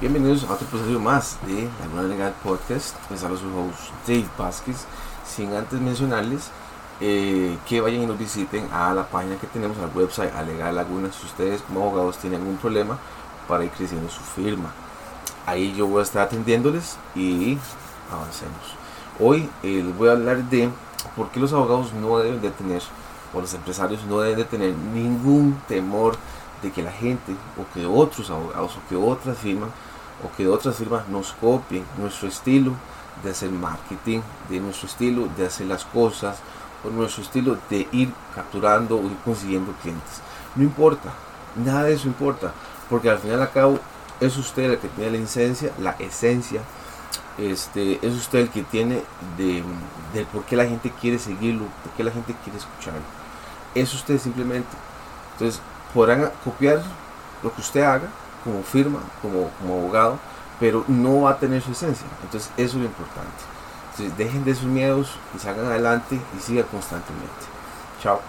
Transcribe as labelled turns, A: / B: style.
A: Bienvenidos a otro episodio más de La Nueva Legal Podcast. Les hablo su host Dave Vázquez. Sin antes mencionarles eh, que vayan y nos visiten a la página que tenemos, al website, a Legal Laguna, si ustedes como abogados tienen algún problema para ir creciendo su firma. Ahí yo voy a estar atendiéndoles y avancemos. Hoy eh, les voy a hablar de por qué los abogados no deben de tener, o los empresarios no deben de tener ningún temor de que la gente o que otros abogados o que otras firmas o que otras firmas nos copien nuestro estilo de hacer marketing, de nuestro estilo de hacer las cosas, o nuestro estilo de ir capturando o ir consiguiendo clientes. No importa, nada de eso importa, porque al final y al cabo es usted el que tiene la esencia, la esencia, este, es usted el que tiene de, de por qué la gente quiere seguirlo, por qué la gente quiere escucharlo. Es usted simplemente. Entonces, podrán copiar lo que usted haga como firma, como, como abogado, pero no va a tener su esencia. Entonces, eso es lo importante. Entonces, dejen de sus miedos y salgan adelante y sigan constantemente. Chao.